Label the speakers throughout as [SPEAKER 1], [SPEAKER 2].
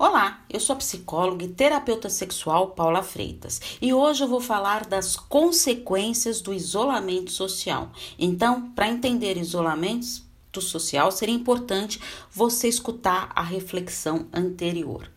[SPEAKER 1] Olá, eu sou a psicóloga e terapeuta sexual Paula Freitas e hoje eu vou falar das consequências do isolamento social. Então, para entender isolamento social, seria importante você escutar a reflexão anterior.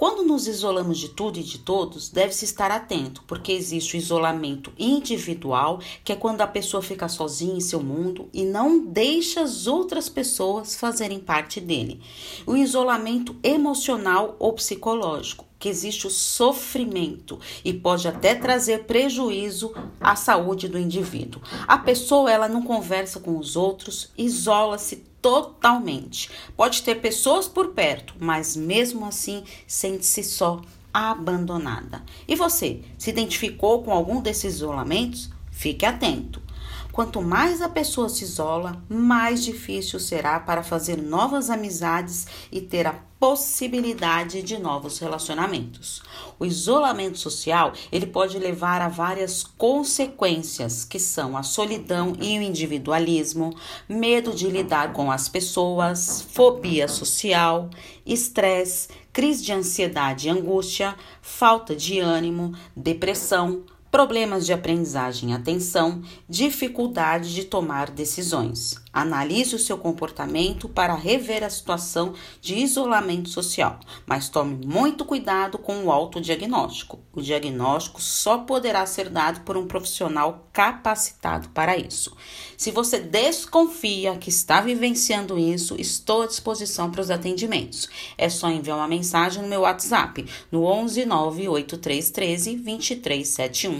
[SPEAKER 1] Quando nos isolamos de tudo e de todos, deve-se estar atento, porque existe o isolamento individual, que é quando a pessoa fica sozinha em seu mundo e não deixa as outras pessoas fazerem parte dele. O isolamento emocional ou psicológico, que existe o sofrimento e pode até trazer prejuízo à saúde do indivíduo. A pessoa ela não conversa com os outros, isola-se totalmente. Pode ter pessoas por perto, mas mesmo assim sente-se só abandonada. E você, se identificou com algum desses isolamentos? Fique atento. Quanto mais a pessoa se isola, mais difícil será para fazer novas amizades e ter a possibilidade de novos relacionamentos. O isolamento social, ele pode levar a várias consequências, que são a solidão e o individualismo, medo de lidar com as pessoas, fobia social, estresse, crise de ansiedade e angústia, falta de ânimo, depressão, problemas de aprendizagem e atenção, dificuldade de tomar decisões. Analise o seu comportamento para rever a situação de isolamento social, mas tome muito cuidado com o autodiagnóstico. O diagnóstico só poderá ser dado por um profissional capacitado para isso. Se você desconfia que está vivenciando isso, estou à disposição para os atendimentos. É só enviar uma mensagem no meu WhatsApp no 11 98313 2371.